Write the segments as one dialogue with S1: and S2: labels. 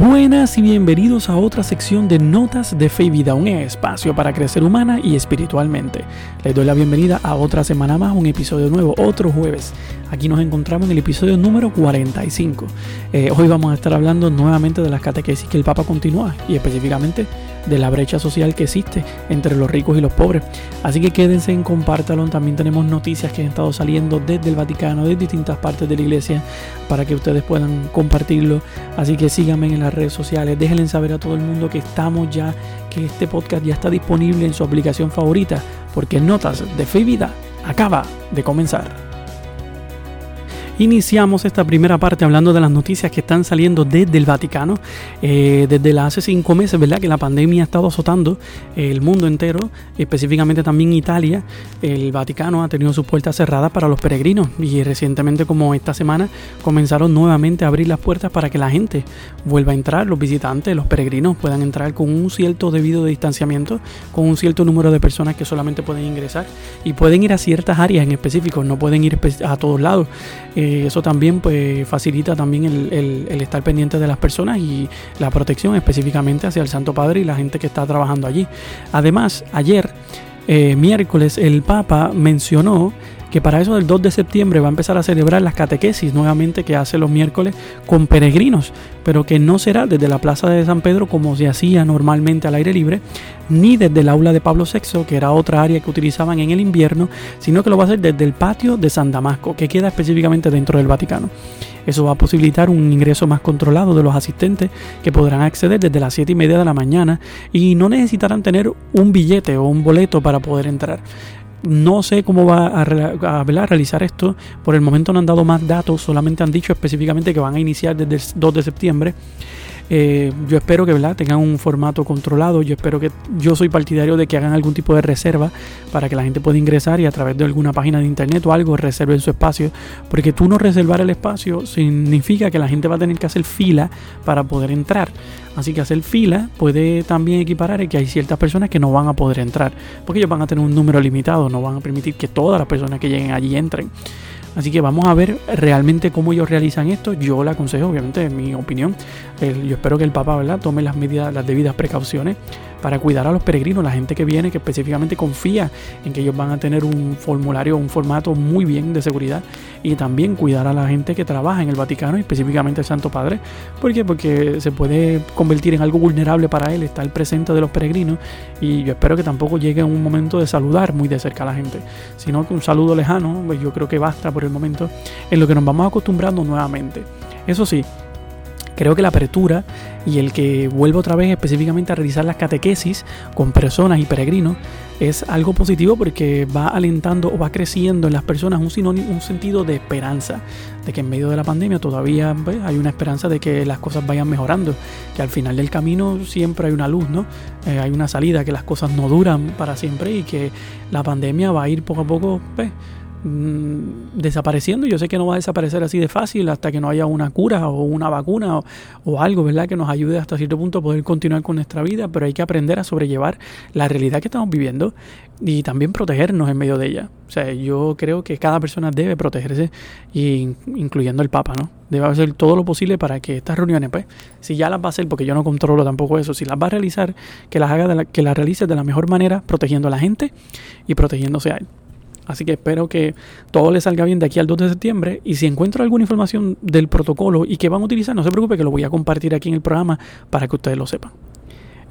S1: Buenas y bienvenidos a otra sección de Notas de Fe y Vida, un espacio para crecer humana y espiritualmente. Les doy la bienvenida a otra semana más, un episodio nuevo, otro jueves. Aquí nos encontramos en el episodio número 45. Eh, hoy vamos a estar hablando nuevamente de las catequesis que el Papa continúa y específicamente de la brecha social que existe entre los ricos y los pobres. Así que quédense en compártalo. También tenemos noticias que han estado saliendo desde el Vaticano, de distintas partes de la iglesia, para que ustedes puedan compartirlo. Así que síganme en las redes sociales. Déjenle saber a todo el mundo que estamos ya, que este podcast ya está disponible en su aplicación favorita, porque Notas de Fe y Vida acaba de comenzar. Iniciamos esta primera parte hablando de las noticias que están saliendo desde el Vaticano, eh, desde hace cinco meses, ¿verdad? Que la pandemia ha estado azotando el mundo entero, específicamente también Italia. El Vaticano ha tenido sus puertas cerradas para los peregrinos y recientemente, como esta semana, comenzaron nuevamente a abrir las puertas para que la gente vuelva a entrar, los visitantes, los peregrinos puedan entrar con un cierto debido de distanciamiento, con un cierto número de personas que solamente pueden ingresar y pueden ir a ciertas áreas en específico, no pueden ir a todos lados. Eh, eso también pues facilita también el, estar pendiente de las personas y la protección específicamente hacia el Santo Padre y la gente que está trabajando allí. Además, ayer, eh, miércoles, el Papa mencionó que para eso del 2 de septiembre va a empezar a celebrar las catequesis nuevamente que hace los miércoles con peregrinos, pero que no será desde la Plaza de San Pedro como se hacía normalmente al aire libre, ni desde el aula de Pablo VI, que era otra área que utilizaban en el invierno, sino que lo va a hacer desde el patio de San Damasco, que queda específicamente dentro del Vaticano. Eso va a posibilitar un ingreso más controlado de los asistentes que podrán acceder desde las 7 y media de la mañana y no necesitarán tener un billete o un boleto para poder entrar. No sé cómo va a, realizar esto. Por el momento no han dado más datos, solamente han dicho específicamente que van a iniciar desde el 2 de septiembre. Eh, yo espero que ¿verdad? tengan un formato controlado. Yo espero que yo soy partidario de que hagan algún tipo de reserva para que la gente pueda ingresar y a través de alguna página de internet o algo reserven su espacio. Porque tú no reservar el espacio significa que la gente va a tener que hacer fila para poder entrar. Así que hacer fila puede también equiparar que hay ciertas personas que no van a poder entrar. Porque ellos van a tener un número limitado, no van a permitir que todas las personas que lleguen allí entren. Así que vamos a ver realmente cómo ellos realizan esto. Yo le aconsejo, obviamente, en mi opinión. yo espero que el Papa ¿verdad? tome las medidas, las debidas precauciones para cuidar a los peregrinos, la gente que viene, que específicamente confía en que ellos van a tener un formulario, un formato muy bien de seguridad y también cuidar a la gente que trabaja en el Vaticano, específicamente el Santo Padre. ¿Por qué? Porque se puede convertir en algo vulnerable para él estar presente de los peregrinos y yo espero que tampoco llegue un momento de saludar muy de cerca a la gente, sino que un saludo lejano, pues yo creo que basta por el momento en lo que nos vamos acostumbrando nuevamente. Eso sí, Creo que la apertura y el que vuelva otra vez específicamente a realizar las catequesis con personas y peregrinos es algo positivo porque va alentando o va creciendo en las personas un, un sentido de esperanza, de que en medio de la pandemia todavía pues, hay una esperanza de que las cosas vayan mejorando, que al final del camino siempre hay una luz, ¿no? Eh, hay una salida, que las cosas no duran para siempre y que la pandemia va a ir poco a poco pues, Mm, desapareciendo. Yo sé que no va a desaparecer así de fácil hasta que no haya una cura o una vacuna o, algo, ¿verdad? Que nos ayude hasta cierto punto a poder continuar con nuestra vida, pero hay que aprender a sobrellevar la realidad que estamos viviendo y también protegernos en medio de ella. O sea, yo creo que cada persona debe protegerse, incluyendo el Papa, ¿no? Debe hacer todo lo posible para que estas reuniones, pues, si ya las va a hacer, porque yo no controlo tampoco eso, si las va a realizar, que las haga, de la, que las realice de la mejor manera, protegiendo a la gente y protegiéndose a él. Así que espero que todo le salga bien de aquí al 2 de septiembre. Y si encuentro alguna información del protocolo y que van a utilizar, no se preocupe que lo voy a compartir aquí en el programa para que ustedes lo sepan.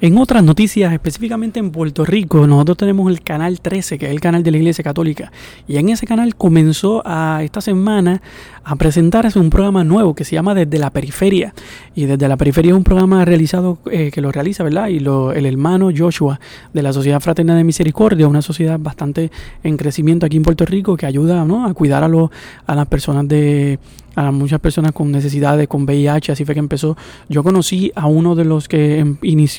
S1: En otras noticias, específicamente en Puerto Rico, nosotros tenemos el canal 13, que es el canal de la Iglesia Católica. Y en ese canal comenzó a esta semana a presentarse un programa nuevo que se llama Desde la Periferia. Y Desde la Periferia es un programa realizado eh, que lo realiza, ¿verdad? Y el hermano Joshua de la Sociedad Fraterna de Misericordia, una sociedad bastante en crecimiento aquí en Puerto Rico que ayuda ¿no? a cuidar a, lo, a las personas de a muchas personas con necesidades, con VIH, así fue que empezó. Yo conocí a uno de los que, em,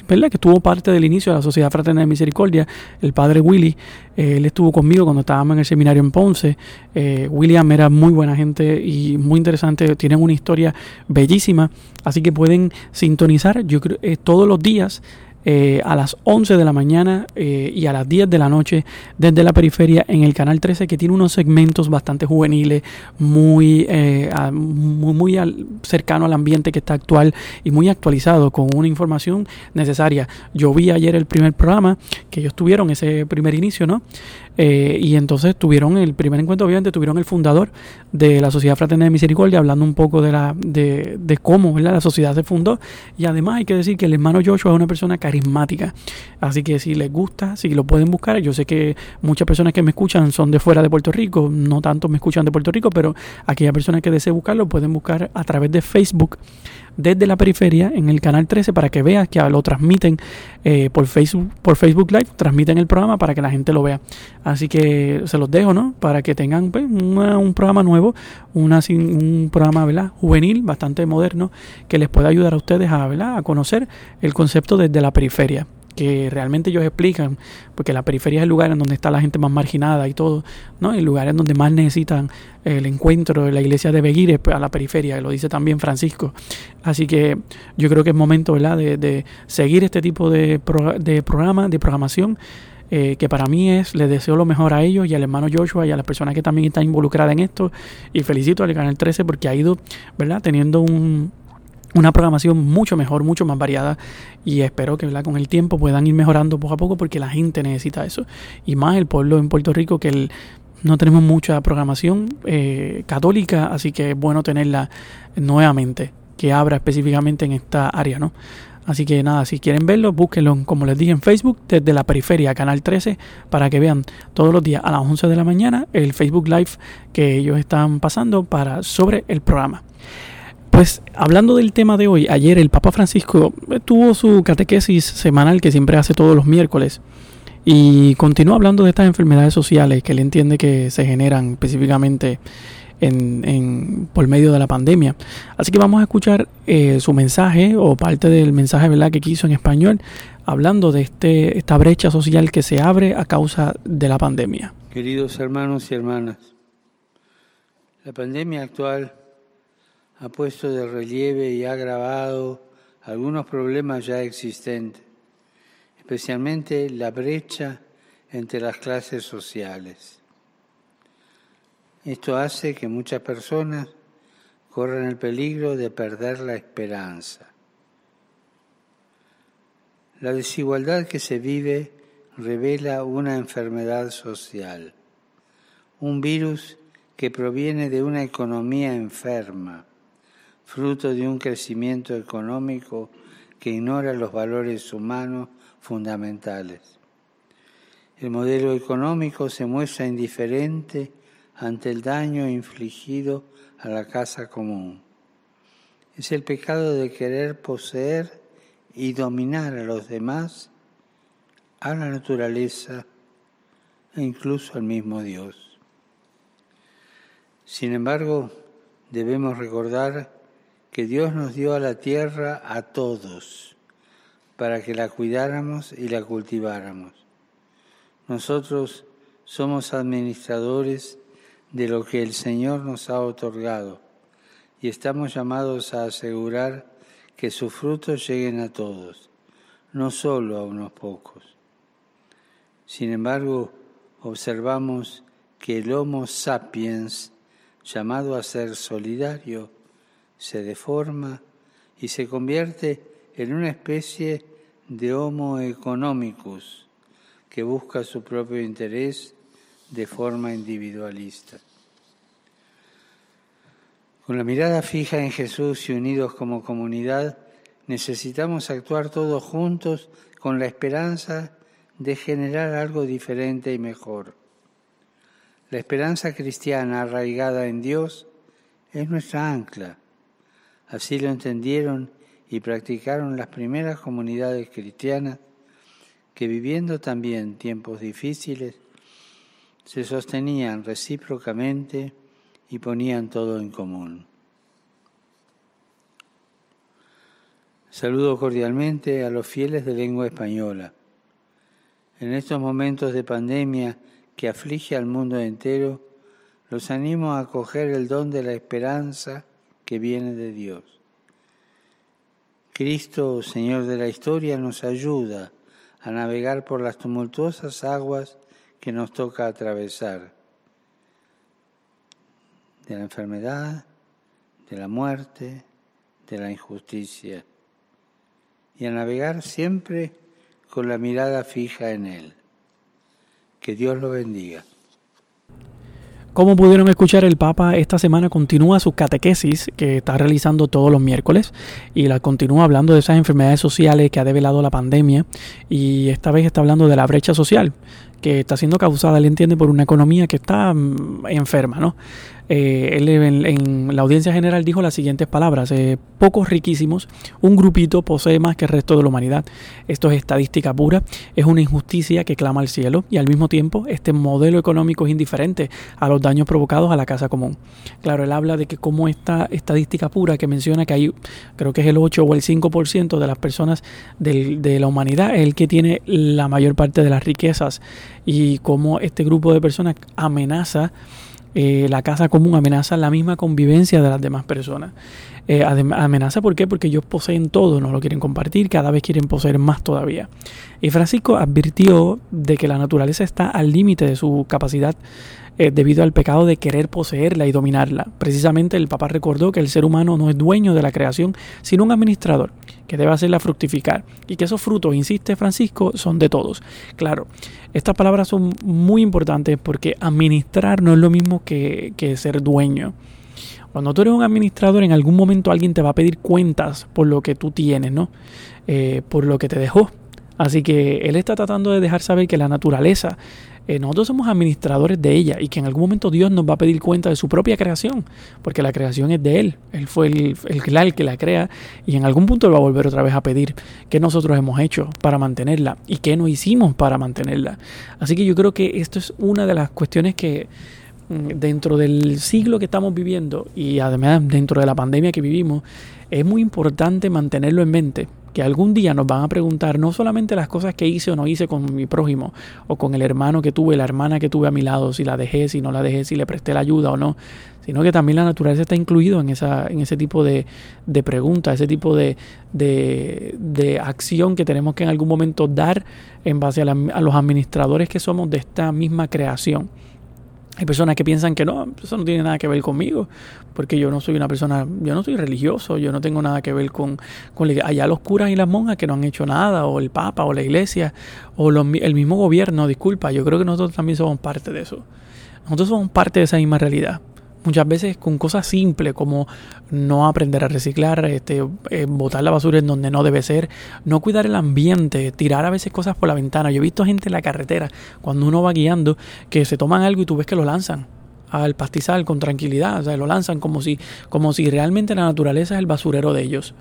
S1: ¿verdad? que estuvo parte del inicio de la Sociedad Fraterna de Misericordia, el padre Willy. Eh, él estuvo conmigo cuando estábamos en el seminario en Ponce. Eh, William era muy buena gente y muy interesante, tienen una historia bellísima, así que pueden sintonizar, yo creo, eh, todos los días eh, a las 11 de la mañana eh, y a las 10 de la noche desde la periferia en el canal 13 que tiene unos segmentos bastante juveniles, muy, eh, muy, muy cercano al ambiente que está actual y muy actualizado con una información necesaria. Yo vi ayer el primer programa que ellos tuvieron, ese primer inicio, ¿no? Eh, y entonces tuvieron el primer encuentro, obviamente tuvieron el fundador de la Sociedad Fraterna de Misericordia, hablando un poco de, la, de, de cómo la sociedad se fundó. Y además hay que decir que el hermano Joshua es una persona carismática. Así que si les gusta, si lo pueden buscar, yo sé que muchas personas que me escuchan son de fuera de Puerto Rico, no tanto me escuchan de Puerto Rico, pero aquellas personas que deseen buscarlo pueden buscar a través de Facebook desde la periferia en el canal 13 para que veas que lo transmiten eh, por Facebook por Facebook Live, transmiten el programa para que la gente lo vea. Así que se los dejo, ¿no? Para que tengan pues, un programa nuevo, una, un programa ¿verdad? juvenil, bastante moderno, que les pueda ayudar a ustedes a, ¿verdad? a conocer el concepto desde la periferia que realmente ellos explican, porque la periferia es el lugar en donde está la gente más marginada y todo, ¿no? El lugar en donde más necesitan el encuentro de la iglesia de Beguires pues, a la periferia, lo dice también Francisco. Así que yo creo que es momento, ¿verdad?, de, seguir este tipo de, de programa, de programación. Eh, que para mí es, les deseo lo mejor a ellos y al hermano Joshua y a las personas que también están involucradas en esto. Y felicito al Canal 13 porque ha ido, ¿verdad?, teniendo un, una programación mucho mejor, mucho más variada y espero que con el tiempo puedan ir mejorando poco a poco porque la gente necesita eso y más el pueblo en Puerto Rico que no tenemos mucha programación eh, católica, así que es bueno tenerla nuevamente, que abra específicamente en esta área, ¿no? Así que nada, si quieren verlo, búsquenlo, como les dije, en Facebook, desde la periferia, Canal 13, para que vean todos los días a las 11 de la mañana el Facebook Live que ellos están pasando para, sobre el programa. Pues hablando del tema de hoy, ayer el Papa Francisco tuvo su catequesis semanal que siempre hace todos los miércoles y continuó hablando de estas enfermedades sociales que él entiende que se generan específicamente en, por medio de la pandemia. Así que vamos a escuchar eh, su mensaje o parte del mensaje ¿verdad? que quiso en español hablando de este, esta brecha social que se abre a causa de la pandemia.
S2: Queridos hermanos y hermanas, la pandemia actual ha puesto de relieve y ha agravado algunos problemas ya existentes, especialmente la brecha entre las clases sociales. Esto hace que muchas personas corran el peligro de perder la esperanza. La desigualdad que se vive revela una enfermedad social, un virus que proviene de una economía enferma fruto de un crecimiento económico que ignora los valores humanos fundamentales. El modelo económico se muestra indiferente ante el daño infligido a la casa común. Es el pecado de querer poseer y dominar a los demás, a la naturaleza e incluso al mismo Dios. Sin embargo, debemos recordar que Dios nos dio a la tierra a todos para que la cuidáramos y la cultiváramos. Nosotros somos administradores de lo que el Señor nos ha otorgado y estamos llamados a asegurar que sus frutos lleguen a todos, no solo a unos pocos. Sin embargo, observamos que el Homo sapiens, llamado a ser solidario, se deforma y se convierte en una especie de homo economicus que busca su propio interés de forma individualista. Con la mirada fija en Jesús y unidos como comunidad, necesitamos actuar todos juntos con la esperanza de generar algo diferente y mejor. La esperanza cristiana arraigada en Dios es nuestra ancla Así lo entendieron y practicaron las primeras comunidades cristianas que viviendo también tiempos difíciles, se sostenían recíprocamente y ponían todo en común. Saludo cordialmente a los fieles de lengua española. En estos momentos de pandemia que aflige al mundo entero, los animo a acoger el don de la esperanza que viene de Dios. Cristo, Señor de la historia, nos ayuda a navegar por las tumultuosas aguas que nos toca atravesar, de la enfermedad, de la muerte, de la injusticia, y a navegar siempre con la mirada fija en Él. Que Dios lo bendiga.
S1: Como pudieron escuchar, el Papa esta semana continúa su catequesis que está realizando todos los miércoles y la continúa hablando de esas enfermedades sociales que ha develado la pandemia y esta vez está hablando de la brecha social que está siendo causada, él entiende, por una economía que está mm, enferma, ¿no? Eh, él en, la audiencia general dijo las siguientes palabras, eh, pocos riquísimos, un grupito posee más que el resto de la humanidad. Esto es estadística pura, es una injusticia que clama al cielo y al mismo tiempo este modelo económico es indiferente a los daños provocados a la casa común. Claro, él habla de que como esta estadística pura que menciona que hay, creo que es el 8 o el 5% de las personas de la humanidad, es el que tiene la mayor parte de las riquezas y cómo este grupo de personas amenaza eh, la casa común amenaza la misma convivencia de las demás personas. Eh, amenaza, ¿por qué? Porque ellos poseen todo, no lo quieren compartir, cada vez quieren poseer más todavía. Y Francisco advirtió de que la naturaleza está al límite de su capacidad eh, debido al pecado de querer poseerla y dominarla. Precisamente el Papa recordó que el ser humano no es dueño de la creación, sino un administrador que debe hacerla fructificar y que esos frutos, insiste Francisco, son de todos. Claro, estas palabras son muy importantes porque administrar no es lo mismo que, ser dueño. Cuando tú eres un administrador, en algún momento alguien te va a pedir cuentas por lo que tú tienes, ¿no? Eh, por lo que te dejó. Así que él está tratando de dejar saber que la naturaleza eh, nosotros somos administradores de ella y que en algún momento Dios nos va a pedir cuenta de su propia creación, porque la creación es de Él, Él fue el, el, que la crea y en algún punto Él va a volver otra vez a pedir qué nosotros hemos hecho para mantenerla y qué no hicimos para mantenerla. Así que yo creo que esto es una de las cuestiones que mm, dentro del siglo que estamos viviendo y además dentro de la pandemia que vivimos, es muy importante mantenerlo en mente que algún día nos van a preguntar no solamente las cosas que hice o no hice con mi prójimo, o con el hermano que tuve, la hermana que tuve a mi lado, si la dejé, si no la dejé, si le presté la ayuda o no, sino que también la naturaleza está incluido en, esa, en ese tipo de, de preguntas, ese tipo de, de, acción que tenemos que en algún momento dar en base a los administradores que somos de esta misma creación. Hay personas que piensan que no, eso no tiene nada que ver conmigo, porque yo no soy una persona, yo no soy religioso, yo no tengo nada que ver con, con allá los curas y las monjas que no han hecho nada, o el Papa, o la Iglesia, o el mismo gobierno, disculpa, yo creo que nosotros también somos parte de eso. Nosotros somos parte de esa misma realidad muchas veces con cosas simples como no aprender a reciclar, este, eh, botar la basura en donde no debe ser, no cuidar el ambiente, tirar a veces cosas por la ventana. Yo he visto gente en la carretera cuando uno va guiando que se toman algo y tú ves que lo lanzan al pastizal con tranquilidad, o sea, lo lanzan como si, como si realmente la naturaleza es el basurero de ellos.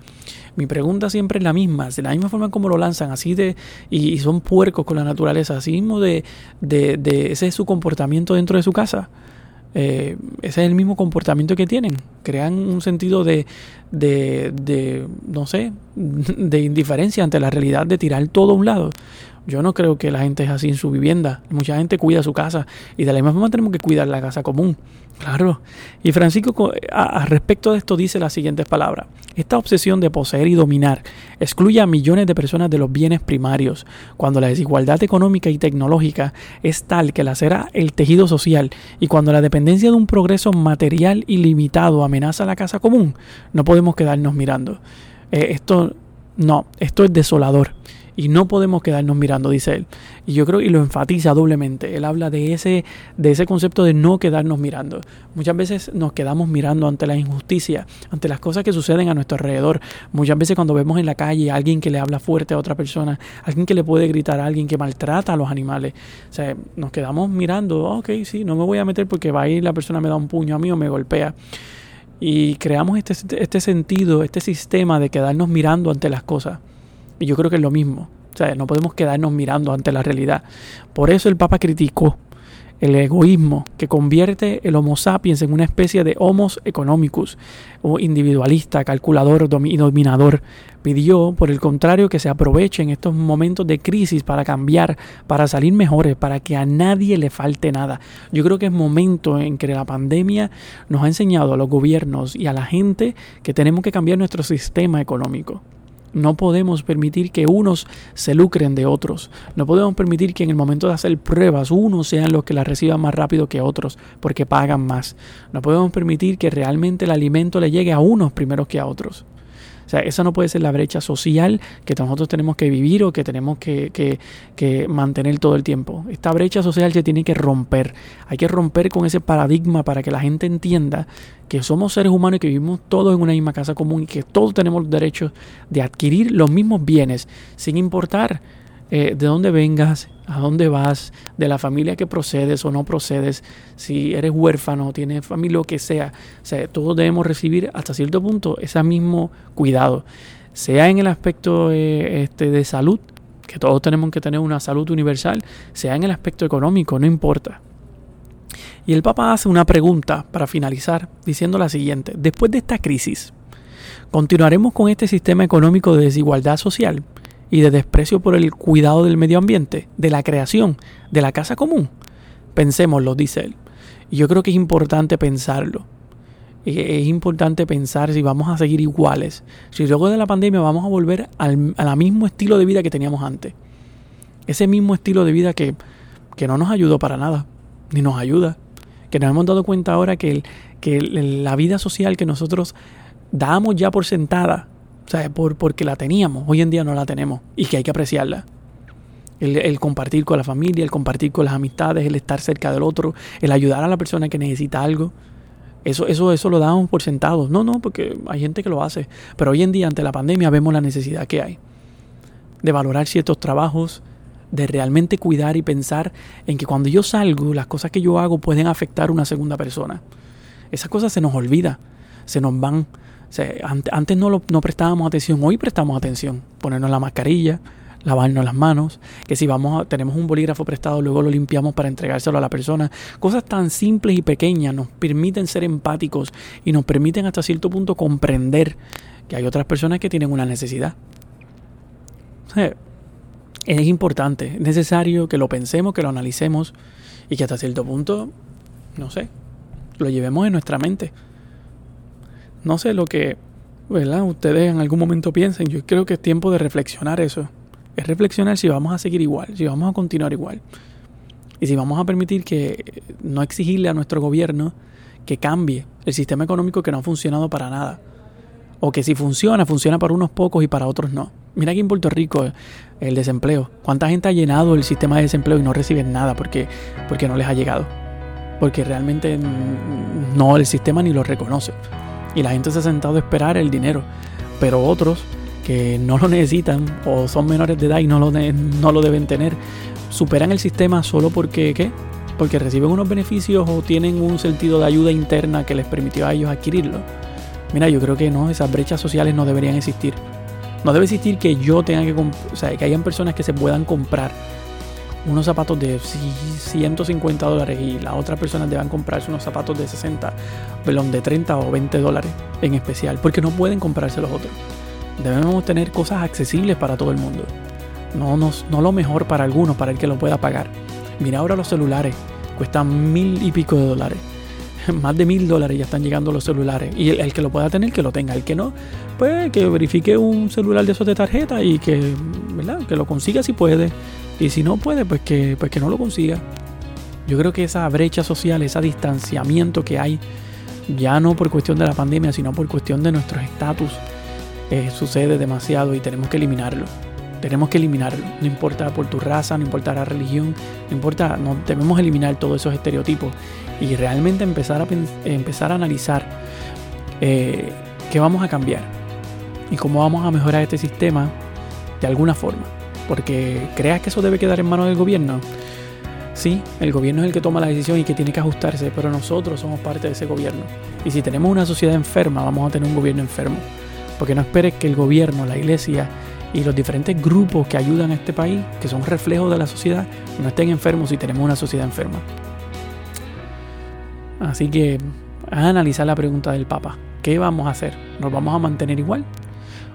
S1: Mi pregunta siempre es la misma, de la misma forma como lo lanzan, así de, y, son puercos con la naturaleza, así mismo de, de, de, ese es su comportamiento dentro de su casa. Eh, ese es el mismo comportamiento que tienen. Crean un sentido de, de, de, no sé, de indiferencia ante la realidad de tirar todo a un lado. Yo no creo que la gente es así en su vivienda. Mucha gente cuida su casa y de la misma forma tenemos que cuidar la casa común. Claro. Y Francisco a, respecto de esto dice las siguientes palabras. Esta obsesión de poseer y dominar excluye a millones de personas de los bienes primarios, cuando la desigualdad económica y tecnológica es tal que lacera el tejido social y cuando la dependencia de un progreso material ilimitado amenaza la casa común, no podemos quedarnos mirando. Eh, esto no, esto es desolador y no podemos quedarnos mirando, dice él. Y yo creo y lo enfatiza doblemente. Él habla de ese de ese concepto de no quedarnos mirando. Muchas veces nos quedamos mirando ante la injusticia, ante las cosas que suceden a nuestro alrededor. Muchas veces cuando vemos en la calle a alguien que le habla fuerte a otra persona, alguien que le puede gritar a alguien que maltrata a los animales, o sea, nos quedamos mirando, ok, sí, no me voy a meter porque va a ir la persona me da un puño a mí o me golpea y creamos este, este sentido, este sistema de quedarnos mirando ante las cosas. Y yo creo que es lo mismo. O sea, no podemos quedarnos mirando ante la realidad. Por eso el Papa criticó el egoísmo que convierte el Homo sapiens en una especie de Homos economicus, o individualista, calculador y dominador. Pidió, por el contrario, que se aprovechen estos momentos de crisis para cambiar, para salir mejores, para que a nadie le falte nada. Yo creo que es momento en que la pandemia nos ha enseñado a los gobiernos y a la gente que tenemos que cambiar nuestro sistema económico No podemos permitir que unos se lucren de otros. No podemos permitir que en el momento de hacer pruebas unos sean los que las reciban más rápido que otros porque pagan más. No podemos permitir que realmente el alimento le llegue a unos primero que a otros. O sea, esa no puede ser la brecha social que nosotros tenemos que vivir o que tenemos que, que, mantener todo el tiempo. Esta brecha social se tiene que romper. Hay que romper con ese paradigma para que la gente entienda que somos seres humanos y que vivimos todos en una misma casa común y que todos tenemos los derechos de adquirir los mismos bienes sin importar eh, de dónde vengas, a dónde vas, de la familia que procedes o no procedes, si eres huérfano, tienes familia, lo que sea. O sea, todos debemos recibir hasta cierto punto ese mismo cuidado, sea en el aspecto eh, este, de salud, que todos tenemos que tener una salud universal, sea en el aspecto económico, no importa. Y el Papa hace una pregunta para finalizar diciendo la siguiente, después de esta crisis, ¿continuaremos con este sistema económico de desigualdad social? Y de desprecio por el cuidado del medio ambiente, de la creación, de la casa común. Pensémoslo, dice él. Y yo creo que es importante pensarlo. Es importante pensar si vamos a seguir iguales, si luego de la pandemia vamos a volver al, mismo estilo de vida que teníamos antes. Ese mismo estilo de vida que, que no nos ayudó para nada, ni nos ayuda. Que nos hemos dado cuenta ahora que, que la vida social que nosotros damos ya por sentada o sea, por, porque la teníamos, hoy en día no la tenemos y que hay que apreciarla. El, compartir con la familia, el compartir con las amistades, el estar cerca del otro, el ayudar a la persona que necesita algo. Eso, eso, eso lo damos por sentado. No, no, porque hay gente que lo hace. Pero hoy en día, ante la pandemia, vemos la necesidad que hay de valorar ciertos trabajos, de realmente cuidar y pensar en que cuando yo salgo, las cosas que yo hago pueden afectar a una segunda persona. Esas cosas se nos olvida, se nos van antes no, no prestábamos atención, hoy prestamos atención. Ponernos la mascarilla, lavarnos las manos, que si vamos a, tenemos un bolígrafo prestado, luego lo limpiamos para entregárselo a la persona. Cosas tan simples y pequeñas nos permiten ser empáticos y nos permiten hasta cierto punto comprender que hay otras personas que tienen una necesidad. es importante, es necesario que lo pensemos, que lo analicemos y que hasta cierto punto, no sé, lo llevemos en nuestra mente. No sé lo que, ¿verdad? Ustedes en algún momento piensen. Yo creo que es tiempo de reflexionar eso. Es reflexionar si vamos a seguir igual, si vamos a continuar igual. Y si vamos a permitir que no exigirle a nuestro gobierno que cambie el sistema económico que no ha funcionado para nada. O que si funciona, funciona para unos pocos y para otros no. Mira aquí en Puerto Rico el desempleo. ¿Cuánta gente ha llenado el sistema de desempleo y no reciben nada porque, porque no les ha llegado? Porque realmente no el sistema ni lo reconoce y la gente se ha sentado a esperar el dinero. Pero otros que no lo necesitan o son menores de edad y no lo, no lo deben tener, superan el sistema solo porque, ¿qué? Porque reciben unos beneficios o tienen un sentido de ayuda interna que les permitió a ellos adquirirlo. Mira, yo creo que no, esas brechas sociales no deberían existir. No debe existir que yo tenga que, o sea, que hayan personas que se puedan comprar unos zapatos de 150 dólares y las otras personas deban comprarse unos zapatos de 60, perdón, de 30 o 20 dólares en especial, porque no pueden comprarse los otros. Debemos tener cosas accesibles para todo el mundo. No, no, lo mejor para algunos, para el que lo pueda pagar. Mira ahora los celulares, cuestan mil y pico de dólares. Más de mil dólares ya están llegando los celulares. Y el, que lo pueda tener, que lo tenga. El que no, pues que verifique un celular de esos de tarjeta y que, ¿verdad? que lo consiga si puede. Y si no puede, pues que, pues que no lo consiga. Yo creo que esa brecha social, ese distanciamiento que hay, ya no por cuestión de la pandemia, sino por cuestión de nuestros estatus, eh, sucede demasiado y tenemos que eliminarlo. Tenemos que eliminarlo. No importa por tu raza, no importa la religión, no importa, no, debemos eliminar todos esos estereotipos y realmente empezar a, empezar a analizar eh, qué vamos a cambiar y cómo vamos a mejorar este sistema de alguna forma. Porque creas que eso debe quedar en manos del gobierno. Sí, el gobierno es el que toma la decisión y que tiene que ajustarse, pero nosotros somos parte de ese gobierno. Y si tenemos una sociedad enferma, vamos a tener un gobierno enfermo. Porque no esperes que el gobierno, la iglesia y los diferentes grupos que ayudan a este país, que son reflejos de la sociedad, no estén enfermos si tenemos una sociedad enferma. Así que a analizar la pregunta del Papa. ¿Qué vamos a hacer? ¿Nos vamos a mantener igual?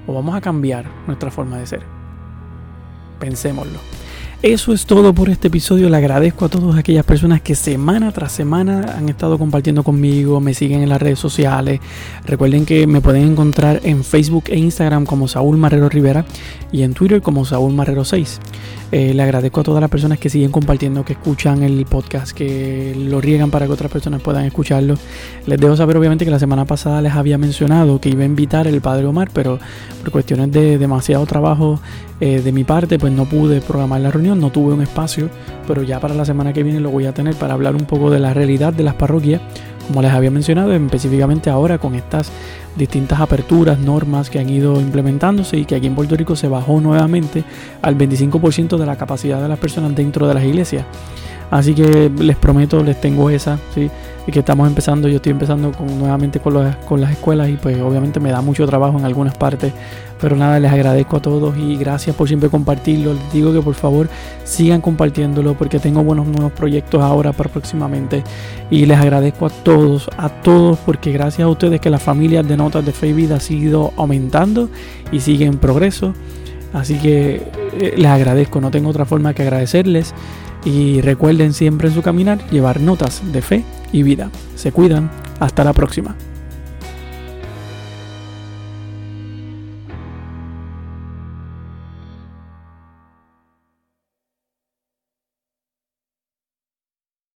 S1: ¿O vamos a cambiar nuestra forma de ser? Pensémoslo. Eso es todo por este episodio. Le agradezco a todas aquellas personas que semana tras semana han estado compartiendo conmigo, me siguen en las redes sociales. Recuerden que me pueden encontrar en Facebook e Instagram como Saúl Marrero Rivera y en Twitter como Saúl Marrero 6. Eh, le agradezco a todas las personas que siguen compartiendo, que escuchan el podcast, que lo riegan para que otras personas puedan escucharlo. Les dejo saber obviamente que la semana pasada les había mencionado que iba a invitar el Padre Omar, pero por cuestiones de demasiado trabajo eh, de mi parte, pues no pude programar la reunión, no tuve un espacio, pero ya para la semana que viene lo voy a tener para hablar un poco de la realidad de las parroquias, como les había mencionado, específicamente ahora con estas distintas aperturas, normas que han ido implementándose y que aquí en Puerto Rico se bajó nuevamente al 25% de la capacidad de las personas dentro de las iglesias. Así que les prometo, les tengo esa, ¿sí? Que estamos empezando, yo estoy empezando con, nuevamente con, con las escuelas y pues obviamente me da mucho trabajo en algunas partes. Pero nada, les agradezco a todos y gracias por siempre compartirlo. Les digo que por favor sigan compartiéndolo porque tengo buenos nuevos proyectos ahora para próximamente. Y les agradezco a todos, a todos, porque gracias a ustedes que las familias de Notas de Vida ha sido aumentando y sigue en progreso. Así que eh, les agradezco, no tengo otra forma que agradecerles. Y recuerden siempre en su caminar llevar notas de fe y vida. Se cuidan. Hasta la próxima.